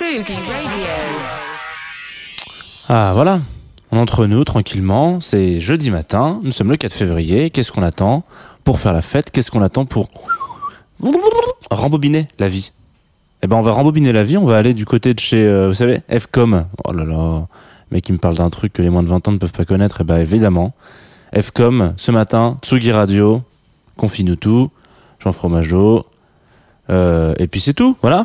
Sugi Radio. Ah voilà, entre nous tranquillement, c'est jeudi matin, nous sommes le 4 février, qu'est-ce qu'on attend pour faire la fête? Qu'est-ce qu'on attend pour rembobiner la vie? Eh ben on va rembobiner la vie, on va aller du côté de chez, euh, vous savez, Fcom. Oh là là, mec qui me parle d'un truc que les moins de 20 ans ne peuvent pas connaître, eh ben évidemment. Fcom, ce matin, Tsugi Radio, confie-nous tout, Jean Fromageau, euh, et puis c'est tout, voilà.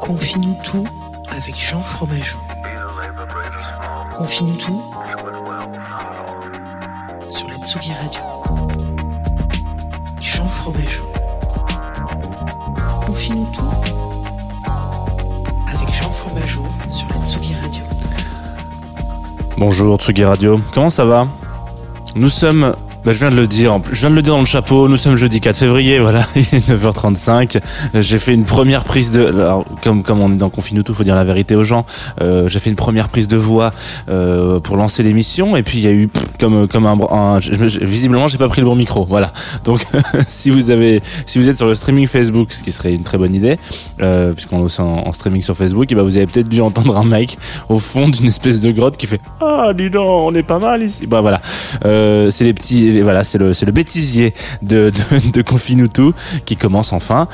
Confie-nous tout avec Jean Fromageau. Confie-nous tout sur la Tsugi Radio. Jean Fromageau. Confie-nous tout avec Jean Fromageau sur la Tsugi Radio. Bonjour Tsugi Radio, comment ça va? Nous sommes, bah, je viens de le dire, je viens de le dire dans le chapeau, nous sommes jeudi 4 février, voilà, il est 9h35. Euh, J'ai fait une première prise de, alors, comme comme on est dans Confine tout, faut dire la vérité aux gens. Euh, J'ai fait une première prise de voix euh, pour lancer l'émission, et puis il y a eu pff, comme comme un, un visiblement j'ai pas pris le bon micro, voilà. Donc si vous avez, si vous êtes sur le streaming Facebook, ce qui serait une très bonne idée, euh, puisqu'on est aussi en, streaming sur Facebook, et ben vous avez peut-être dû entendre un mec au fond d'une espèce de grotte qui fait ah dis donc on est pas mal ici bah voilà euh, c'est les petits voilà c'est le le bêtisier de de, de Confinutu qui commence enfin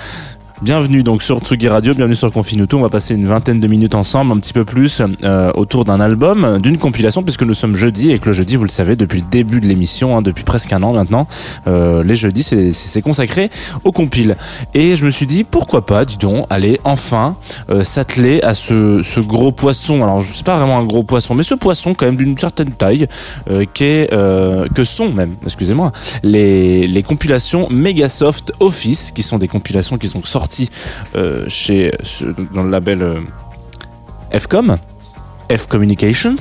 Bienvenue donc sur Tsugi Radio, bienvenue sur Confinuto. On va passer une vingtaine de minutes ensemble, un petit peu plus, euh, autour d'un album, d'une compilation, puisque nous sommes jeudi et que le jeudi, vous le savez, depuis le début de l'émission, hein, depuis presque un an maintenant, euh, les jeudis, c'est- consacré aux compiles. Et je me suis dit, pourquoi pas, dis donc, aller enfin euh, s'atteler à ce, gros poisson. Alors, c'est pas vraiment un gros poisson, mais ce poisson quand même d'une certaine taille, qui que sont même, excusez-moi, les, les compilations Megasoft Office, qui sont des compilations qui sont sorties euh, chez dans le label euh, Fcom, F Communications,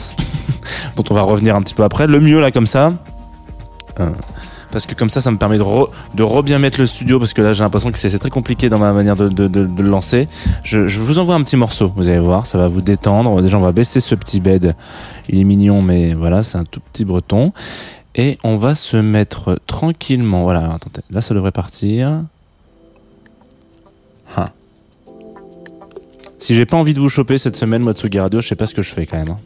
dont on va revenir un petit peu après. Le mieux là comme ça. euh, parce que comme ça, ça me permet de, re, bien mettre le studio, parce que là j'ai l'impression que c'est très compliqué dans ma manière de, le lancer. Je, vous envoie un petit morceau, vous allez voir, ça va vous détendre. Déjà, on va baisser ce petit bed. Il est mignon, mais voilà, c'est un tout petit breton. Et on va se mettre tranquillement. Voilà, attendez, là ça devrait partir. Ah. Si j'ai pas envie de vous choper cette semaine, moi Tsugi Radio, je sais pas ce que je fais quand même. hein.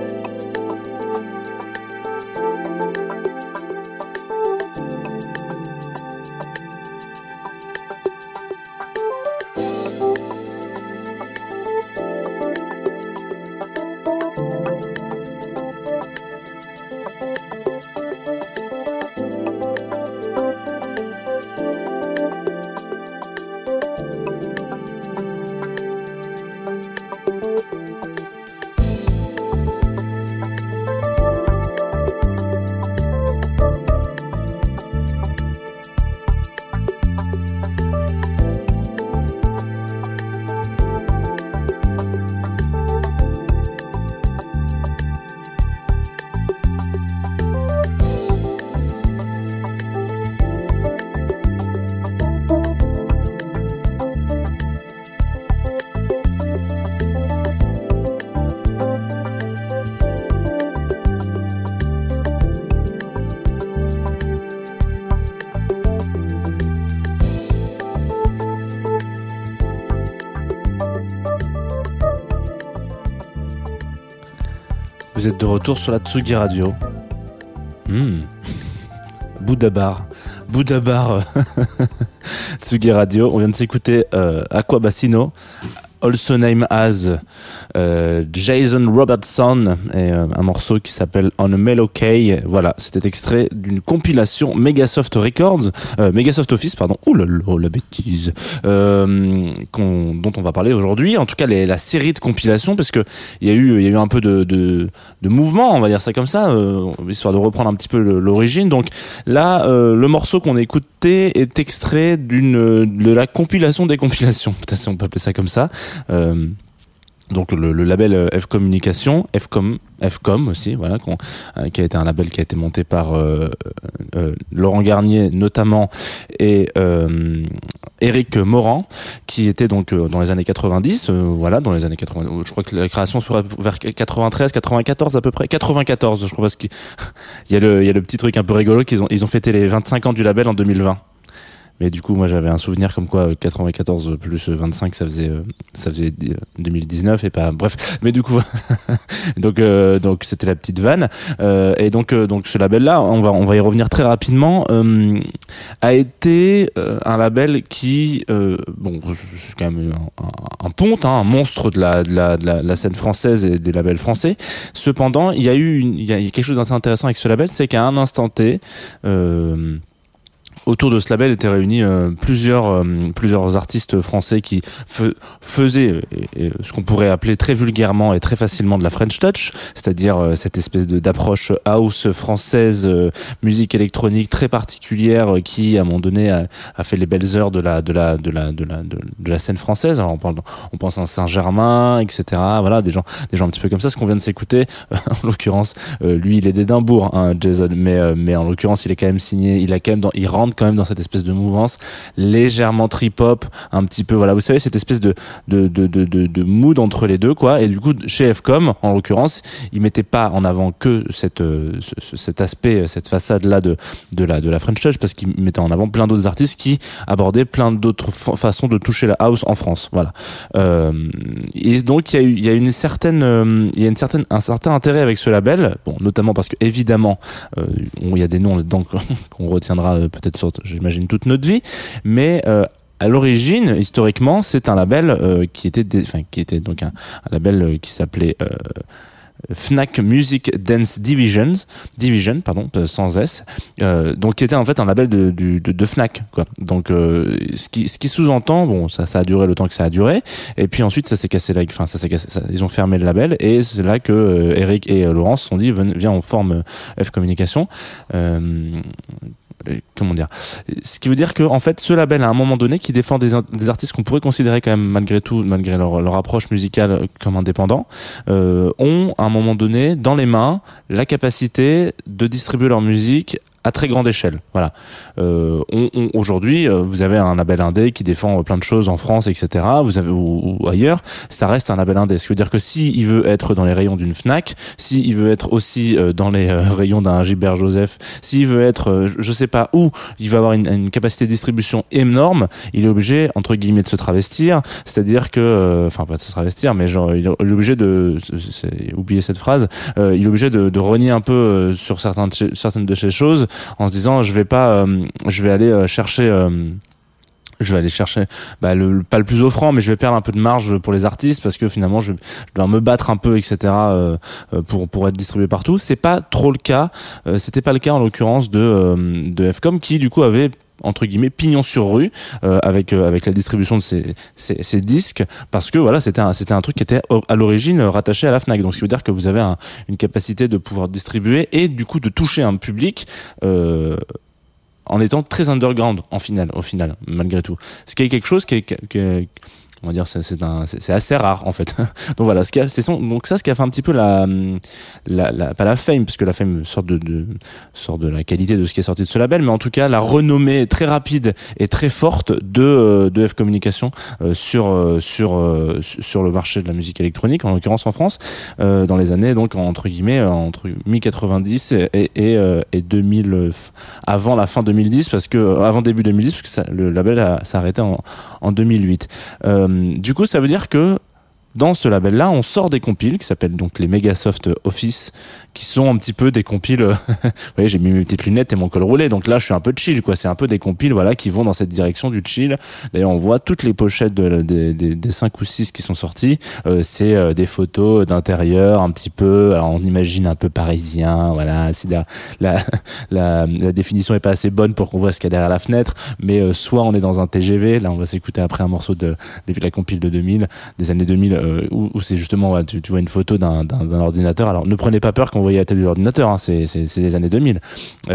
Bye. Vous êtes de retour sur la Tsugi Radio. Hmm. Bouddha Bar. Bouddha Bar. euh, Tsugi Radio. On vient de s'écouter euh, Aqua Bassino. Also named as euh, Jason Robertson et euh, un morceau qui s'appelle On a Mellow Key. Voilà, c'était extrait d'une compilation Megasoft Records, euh, Megasoft Office, pardon. Là, la bêtise. Euh, qu'on- dont on va parler aujourd'hui. En tout cas, la série de compilations, parce que il y a eu, y a eu un peu de, de, de mouvement, on va dire ça comme ça, euh, histoire de reprendre un petit peu l'origine. Donc là, euh, le morceau qu'on a écouté est extrait d'une de la compilation des compilations. Peut-être si on peut appeler ça comme ça. Euh, donc le, le label euh, F Communication, Fcom, Fcom aussi, voilà, qu'on- euh, qui a été un label qui a été monté par euh, euh, Laurent Garnier notamment et euh, Eric Morand, qui était donc euh, dans les années 90, euh, voilà, dans les années 80. Je crois que la création serait vers 93, 94 à peu près, 94, je crois parce qu'il il y a le y a le petit truc un peu rigolo qu'ils ont ils ont fêté les 25 ans du label en 2020. Mais du coup, moi, j'avais un souvenir comme quoi euh, 94 plus 25, ça faisait, euh, ça faisait euh, 2019 et pas. Bref. Mais du coup, donc, euh, donc, c'était la petite vanne. Euh, et donc, euh, donc, ce label-là, on va, on va y revenir très rapidement, euh, a été euh, un label qui, euh, bon, c'est quand même un, un, un ponte, hein, un monstre de la, de la, de la, scène française et des labels français. Cependant, il y a eu, il y a quelque chose d'assez intéressant avec ce label, c'est qu'à un instant T. Euh, autour de ce label étaient réunis euh, plusieurs euh, plusieurs artistes français qui faisaient ce qu'on pourrait appeler très vulgairement et très facilement de la French Touch, c'est-à-dire euh, cette espèce d'approche house française, euh, musique électronique très particulière euh, qui à un moment donné a, a fait les belles heures de la de la de la de la de, la scène française. Alors on parle on pense à Saint-Germain, etc. Voilà des gens des gens un petit peu comme ça. Ce qu'on vient de s'écouter, en l'occurrence, euh, lui il est d'Édimbourg, hein, Jason, mais mais en l'occurrence il est quand même signé, il a quand même dans, il rentre quand même dans cette espèce de mouvance légèrement trip-hop, un petit peu voilà, vous savez cette espèce de de de de de, mood entre les deux quoi. Et du coup chez Fcom en l'occurrence, il mettait pas en avant que cette euh, ce- ce- cet aspect, cette façade là de de la de la French Touch parce qu'il mettait en avant plein d'autres artistes qui abordaient plein d'autres fa- façons de toucher la house en France. Voilà. Euh, et donc il y a eu une certaine euh, il y a une certaine un certain intérêt avec ce label, bon notamment parce que évidemment euh, il y a des noms là-dedans qu'on retiendra euh, peut-être j'imagine toute notre vie, mais euh, à l'origine, historiquement, c'est un label euh, qui était, enfin, qui était donc un, label euh, qui s'appelait Fnac Music Dance Divisions, Division, pardon, sans S, donc qui était en fait un label de, Fnac, quoi. Donc, ce qui, ce qui sous-entend, bon, ça, ça a duré le temps que ça a duré, et puis ensuite ça s'est cassé enfin, ça s'est cassé, ils ont fermé le label, et c'est là que Eric et Laurence se sont dit, viens, on forme F Communication. Euh, comment dire ce qui veut dire que en fait ce label à un moment donné qui défend des, artistes qu'on pourrait considérer quand même malgré tout malgré leur, leur approche musicale euh, comme indépendants euh, ont à un moment donné dans les mains la capacité de distribuer leur musique à très grande échelle. Voilà. Euh, on, on- Aujourd'hui, euh, vous avez un label indé qui défend euh, plein de choses en France, etc. Vous avez ou, ou ailleurs, ça reste un label indé. Ce qui veut dire que si il veut être dans les rayons d'une Fnac, si il veut être aussi euh, dans les rayons d'un Gilbert Joseph, s'il veut être, je sais pas où, il va avoir une, une capacité de distribution énorme. Il est obligé entre guillemets de se travestir, c'est-à-dire que, enfin pas de se travestir, mais genre il est obligé de, c'est- oublier cette phrase, il est obligé de, de renier un peu sur certains certaines de ces choses en se disant je vais pas euh, je vais aller euh, chercher euh, je vais aller chercher bah, le, pas le plus offrant mais je vais perdre un peu de marge pour les artistes parce que finalement je, dois me battre un peu etc pour pour être distribué partout. C'est pas trop le cas euh, c'était pas le cas en l'occurrence de euh, de Fcom qui du coup avait entre guillemets pignon sur rue euh, avec euh, avec la distribution de ces, ces, ces disques parce que voilà c'était un c'était un truc qui était à l'origine euh, rattaché à la Fnac donc ce qui veut dire que vous avez un- une capacité de pouvoir distribuer et du coup de toucher un public euh, en étant très underground en finale au final malgré tout. Ce qui est quelque chose qui est, qui est- on va dire c'est assez rare en fait. Donc voilà ce qui a donc ça ce qui a fait un petit peu la la, la pas la fame parce que la fame sort de, de de la qualité de ce qui est sorti de ce label mais en tout cas la renommée très rapide et très forte de euh, de F Communication euh, sur euh, sur sur le marché de la musique électronique en l'occurrence en France dans les années donc entre guillemets entre mi 90 et et, euh, et 2000 euh, f- avant la fin 2010 parce que avant début 2010 parce que le label s'est arrêté en, en 2008 euh, du coup ça veut dire que dans ce label là on sort des compiles qui s'appellent donc les Megasoft Office qui sont un petit peu des compiles vous voyez j'ai mis mes petites lunettes et mon col roulé. Donc là je suis un peu chill quoi. C'est un peu des compiles voilà qui vont dans cette direction du chill. D'ailleurs on voit toutes les pochettes de, des, des, des 5 ou 6 qui sont sortis euh, c'est euh, des photos d'intérieur un petit peu. Alors on imagine un peu parisien voilà. Si la, la, la, définition est pas assez bonne pour qu'on voit ce qu'il y a derrière la fenêtre. Mais euh, soit on est dans un TGV là on va s'écouter après un morceau de la compile de 2000 des années 2000 euh, où, où c'est justement voilà, tu, tu vois une photo d'un d'un ordinateur. Alors ne prenez pas peur quand vous voyez la tête de l'ordinateur hein, c'est c'est des années 2000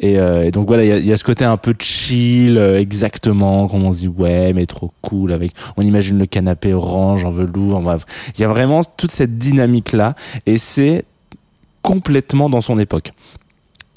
et, euh, et donc voilà il y a, ce côté un peu chill euh, exactement comme on se dit ouais mais trop cool avec on imagine le canapé orange en velours bref. Il y a vraiment toute cette dynamique là et c'est complètement dans son époque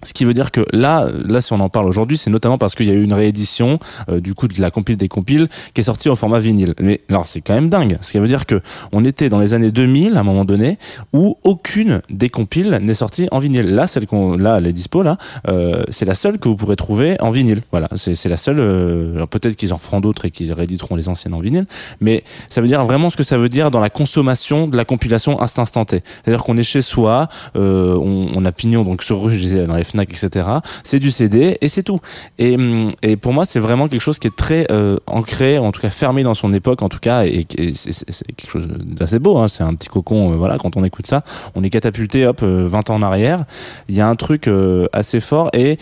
ce qui veut dire que là, là, si on en parle aujourd'hui, c'est notamment parce qu'il y a eu une réédition euh, du coup de la compile des compiles qui est sortie au format vinyle. Mais alors c'est quand même dingue. Ce qui veut dire que on était dans les années 2000 à un moment donné où aucune des compiles n'est sortie en vinyle. Là, celle qu'on, là, les dispo là, euh, c'est la seule que vous pourrez trouver en vinyle. Voilà, c'est c'est la seule. euh, peut-être qu'ils en feront d'autres et qu'ils rééditeront les anciennes en vinyle, mais ça veut dire vraiment ce que ça veut dire dans la consommation de la compilation instanté. C'est-à-dire qu'on est chez soi, euh, on, on a pignon donc sur rue, je disais dans les Fnac, etc. C'est du CD et c'est tout. Et, hum, et pour moi, c'est vraiment quelque chose qui est très euh, ancré, en tout cas fermé dans son époque, en tout cas, et, c'est- quelque chose d'assez beau. Hein. C'est un petit cocon, euh, voilà. Quand on écoute ça, on est catapulté, hop, euh, 20 ans en arrière. Il y a un truc euh, assez fort et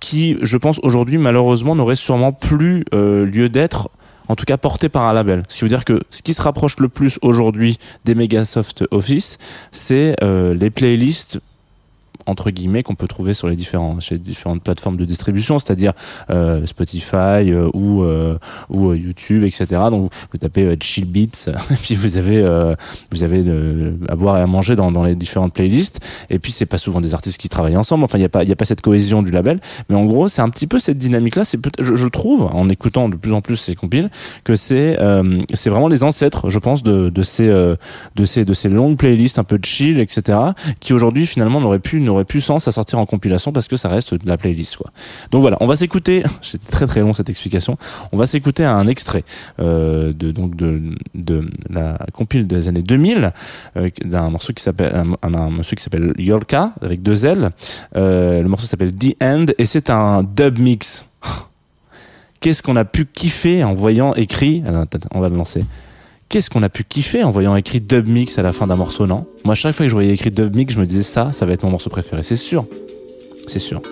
qui, je pense, aujourd'hui, malheureusement, n'aurait sûrement plus euh, lieu d'être en tout cas porté par un label. Ce qui veut dire que ce qui se rapproche le plus aujourd'hui des Megasoft Office, c'est euh, les playlists entre guillemets qu'on peut trouver sur les différents chez les différentes plateformes de distribution c'est-à-dire euh, Spotify euh, ou euh, ou euh, YouTube etc donc vous, tapez euh, chill beats et puis vous avez vous avez à boire et à manger dans, dans les différentes playlists. Et puis c'est pas souvent des artistes qui travaillent ensemble. Enfin il y a pas il y a pas cette cohésion du label. Mais en gros c'est un petit peu cette dynamique là c'est je, je trouve en écoutant de plus en plus ces compiles que c'est c'est vraiment les ancêtres je pense de de ces de ces de ces longues playlists un peu chill etc qui aujourd'hui finalement n'aurait pu n'aurait plus sens à sortir en compilation parce que ça reste de la playlist quoi. Donc voilà, on va s'écouter. C'était très très long cette explication. On va s'écouter un extrait euh, de donc de de la compile des années 2000 euh, d'un morceau qui s'appelle un, morceau qui s'appelle Yolka avec deux L. Euh, le morceau s'appelle The End et c'est un dub mix. Qu'est-ce qu'on a pu kiffer en voyant écrit? On va le lancer qu'est-ce qu'on a pu kiffer en voyant écrit dub mix à la fin d'un morceau, non? Moi, chaque fois que je voyais écrit dub mix, je me disais ça, ça va être mon morceau préféré, c'est sûr. C'est sûr.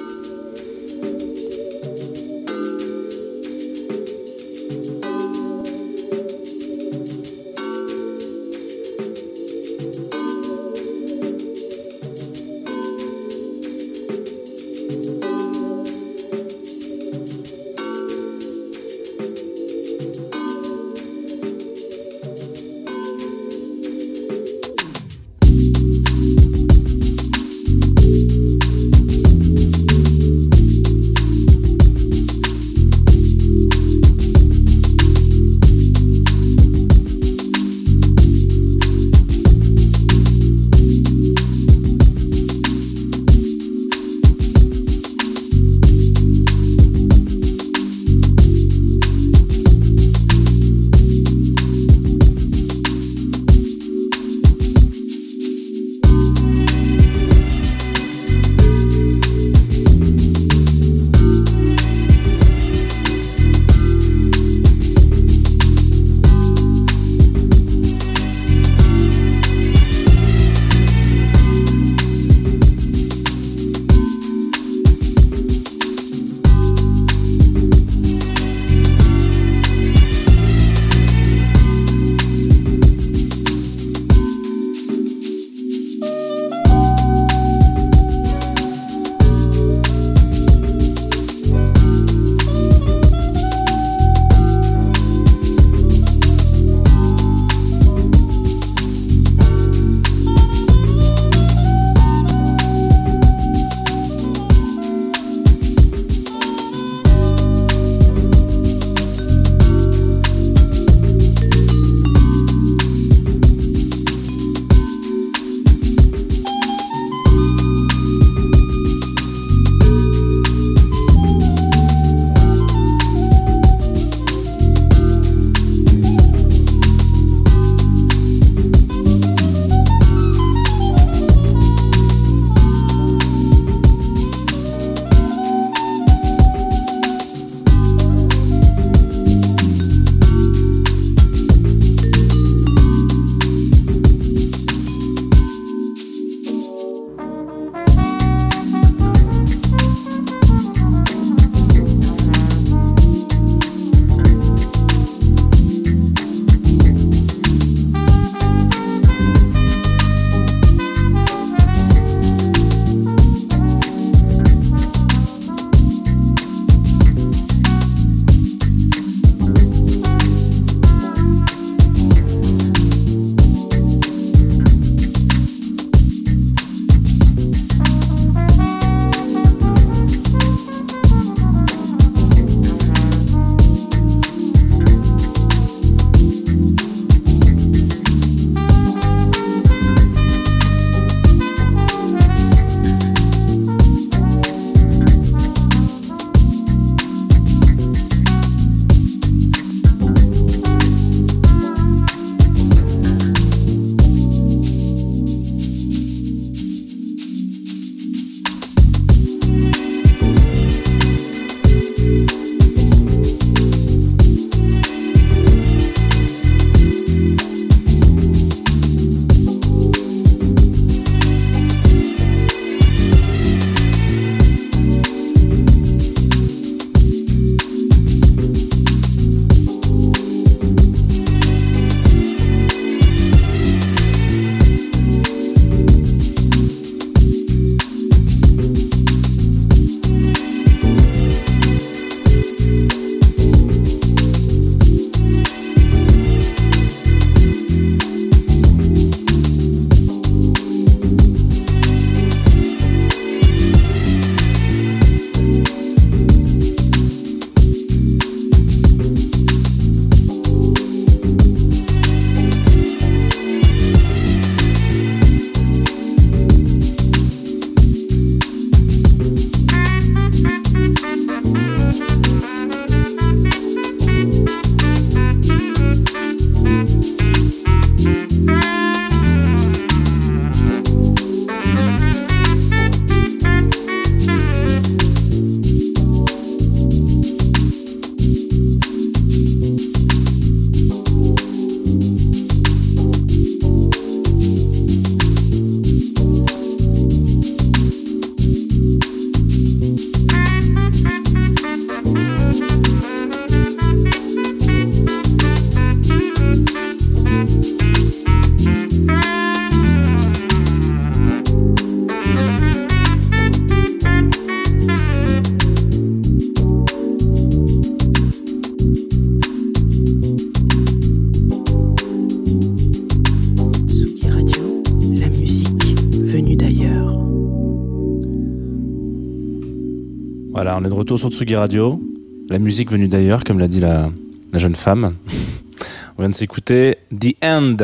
On est de retour sur Tsugi Radio. La musique venue d'ailleurs, comme l'a dit la, jeune femme. On vient de s'écouter The End,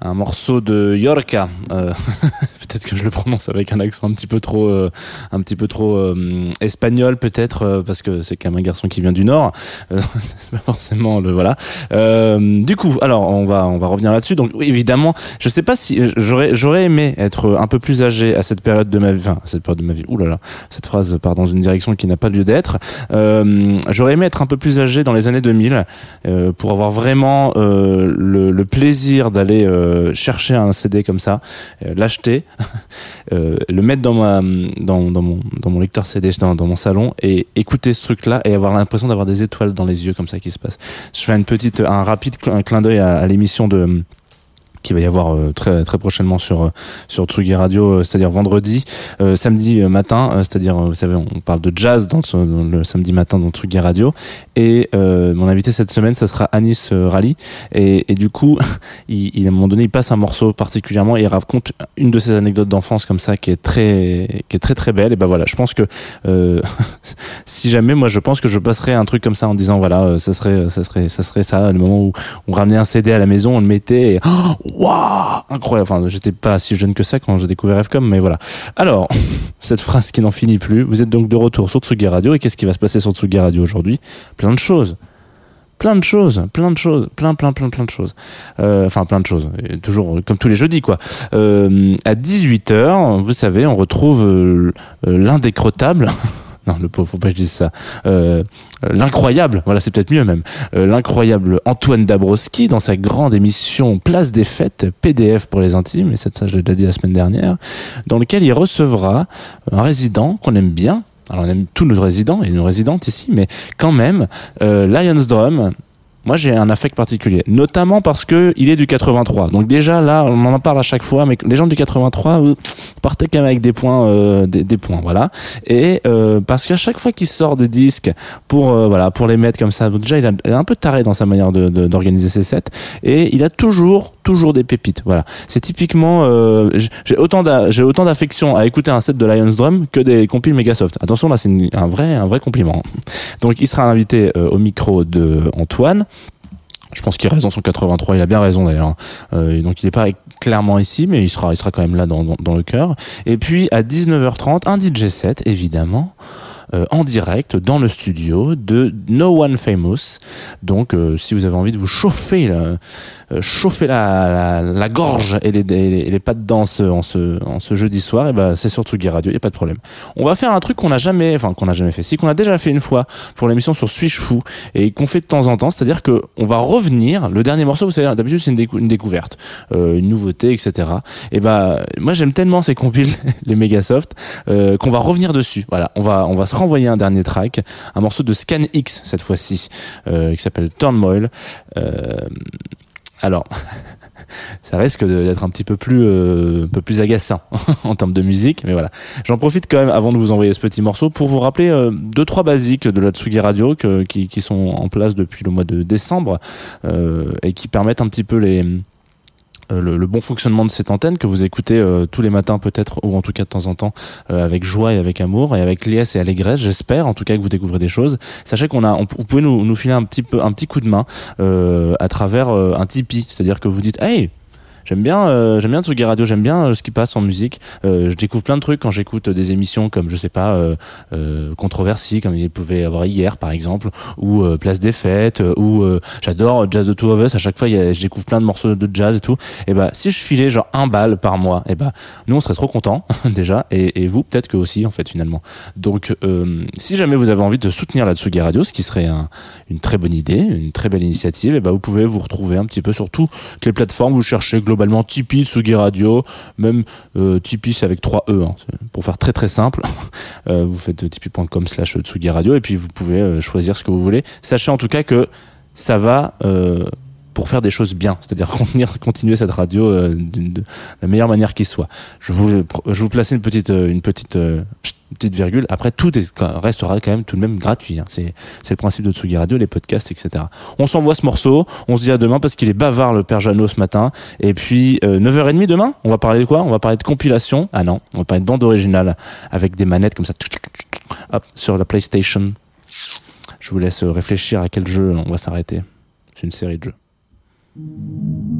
un morceau de Yorka. Euh, que je le prononce avec un accent un petit peu trop, euh, un petit peu trop euh, espagnol, peut-être euh, parce que c'est quand même un garçon qui vient du Nord. Euh, c'est pas forcément le voilà. Euh, du coup, alors on va, on va revenir là-dessus. Donc évidemment, je sais pas si j'aurais, j'aurais aimé être un peu plus âgé à cette période de ma vie. Enfin, à cette période de ma vie. Ouh là là, cette phrase part dans une direction qui n'a pas lieu d'être. J'aurais aimé être un peu plus âgé dans les années 2000 euh, pour avoir vraiment le, le plaisir d'aller chercher un CD comme ça, l'acheter, euh, le mettre dans ma dans, dans mon dans mon lecteur CD dans, dans mon salon et écouter ce truc là et avoir l'impression d'avoir des étoiles dans les yeux comme ça qui se passe. Je fais une petite un rapide un clin d'œil à, à l'émission de qui va y avoir euh, très très prochainement sur euh, sur Tsugi Radio, euh, c'est-à-dire vendredi, euh, samedi matin, c'est-à-dire vous savez on parle de jazz dans, dans le samedi matin dans Tsugi Radio. Et euh, mon invité cette semaine ça sera Anis Rally. Et, et du coup il, il, à un moment donné il passe un morceau particulièrement et il raconte une de ses anecdotes d'enfance comme ça qui est très qui est très très belle. Et ben voilà je pense que euh, si jamais moi je pense que je passerai un truc comme ça en disant voilà ça serait ça serait ça serait ça le moment où on ramenait un CD à la maison on le mettait et oh, waouh incroyable enfin j'étais pas si jeune que ça quand j'ai découvert FCOM mais voilà alors cette phrase qui n'en finit plus vous êtes donc de retour sur Tsugi Radio et qu'est-ce qui va se passer sur Tsugi Radio aujourd'hui? Plein de choses plein de choses, plein de choses, plein, plein, plein, plein de choses. Euh, Enfin, plein de choses. Toujours euh, comme tous les jeudis, quoi. Euh, à 18h, vous savez, on retrouve euh, euh. Non, le pauvre, faut pas que je dise ça. Euh, l'incroyable, voilà, c'est peut-être mieux même. Euh, l'incroyable Antoine Dabrowski dans sa grande émission Place des Fêtes, PDF pour les intimes, et ça, ça je l'ai déjà dit la semaine dernière, dans lequel il recevra un résident qu'on aime bien. Alors on aime tous nos résidents et nos résidentes ici, mais quand même, euh, Lions Drum, moi j'ai un affect particulier, notamment parce que il est du 83. Donc déjà là, on en parle à chaque fois, mais les gens du 83 vous partez quand même avec des points, euh, des, points, voilà. Et euh, parce qu'à chaque fois qu'il sort des disques pour euh, voilà pour les mettre comme ça, déjà il, est un peu taré dans sa manière d'organiser ses sets et il a toujours toujours des pépites. Voilà, c'est typiquement euh, j'ai autant d'affection à écouter un set de Lions Drum que des compiles Megasoft. Attention là, c'est un vrai un vrai compliment. Donc il sera invité euh, au micro de Antoine. Je pense qu'il a raison son 83, il a bien raison d'ailleurs. Euh, donc il n'est pas clairement ici, mais il sera, il sera quand même là dans, dans, dans le cœur. Et puis à 19h30, un DJ set évidemment. Euh, en direct dans le studio de No One Famous. Donc, euh, si vous avez envie de vous chauffer, là, euh, chauffer la, la, la gorge et les, les, les pattes dans ce, en, ce, en ce jeudi soir, et ben c'est sur Tsugi Radio, il a pas de problème. On va faire un truc qu'on n'a jamais, enfin qu'on n'a jamais fait, si qu'on a déjà fait une fois pour l'émission sur Switch Fou et qu'on fait de temps en temps, c'est-à-dire que on va revenir. Le dernier morceau, vous savez, d'habitude c'est une, décou- une découverte, euh, une nouveauté, etc. Et ben moi j'aime tellement ces compiles, les Megasoft, euh, qu'on va revenir dessus. Voilà, on va on va se renvoyer un dernier track, un morceau de Scan X cette fois-ci, euh, qui s'appelle Turmoil. Euh, alors, ça risque d'être un petit peu plus, euh, un peu plus agaçant en termes de musique, mais voilà. J'en profite quand même avant de vous envoyer ce petit morceau pour vous rappeler euh, deux trois basiques de la Tsugi Radio qui, sont en place depuis le mois de décembre et qui permettent un petit peu les le, le bon fonctionnement de cette antenne que vous écoutez euh, tous les matins peut-être ou en tout cas de temps en temps euh, avec joie et avec amour et avec liesse et allégresse j'espère en tout cas que vous découvrez des choses. Sachez qu'on a on, vous pouvez nous, nous filer un petit peu un petit coup de main euh, à travers euh, un Tipeee. C'est-à-dire que vous dites hey J'aime bien, euh, j'aime bien Tsugi Radio, j'aime bien euh, ce qui passe en musique. Euh, je découvre plein de trucs quand j'écoute des émissions comme, je sais pas, euh, euh, Controversie, comme il pouvait y avoir hier par exemple, ou euh, Place des Fêtes, ou j'adore Jazz de Two of Us. À chaque fois, je découvre plein de morceaux de jazz et tout. Et bah, si je filais genre un bal par mois, et bah, nous on serait trop contents déjà, et, et vous peut-être que aussi en fait finalement. Donc, si jamais vous avez envie de soutenir la Tsugi Radio, ce qui serait un- une très bonne idée, une très belle initiative, et bah, vous pouvez vous retrouver un petit peu sur toutes les plateformes. Vous cherchez globalement Tipeee, Tsugi Radio, même euh, Tipeee avec 3 E, hein, pour faire très très simple. Euh, vous faites tipeee.com slash Tsugi Radio et puis vous pouvez euh, choisir ce que vous voulez. Sachez en tout cas que ça va euh, pour faire des choses bien, c'est-à-dire continuer, cette radio euh, de la meilleure manière qui soit. Je vous, je vous placer une petite, euh, une petite, euh, une petite virgule. Après, tout est, restera quand même tout de même gratuit. hein. C'est, le principe de Tsugi Radio, les podcasts, etc. On s'envoie ce morceau. On se dit à demain parce qu'il est bavard le père Jeannot ce matin. Et puis euh, 9h30 demain, on va parler de quoi? On va parler de compilation. Ah non, on va parler de bande originale avec des manettes comme ça hop, sur la PlayStation. Je vous laisse réfléchir à quel jeu on va s'arrêter. C'est une série de jeux. Mm-hmm.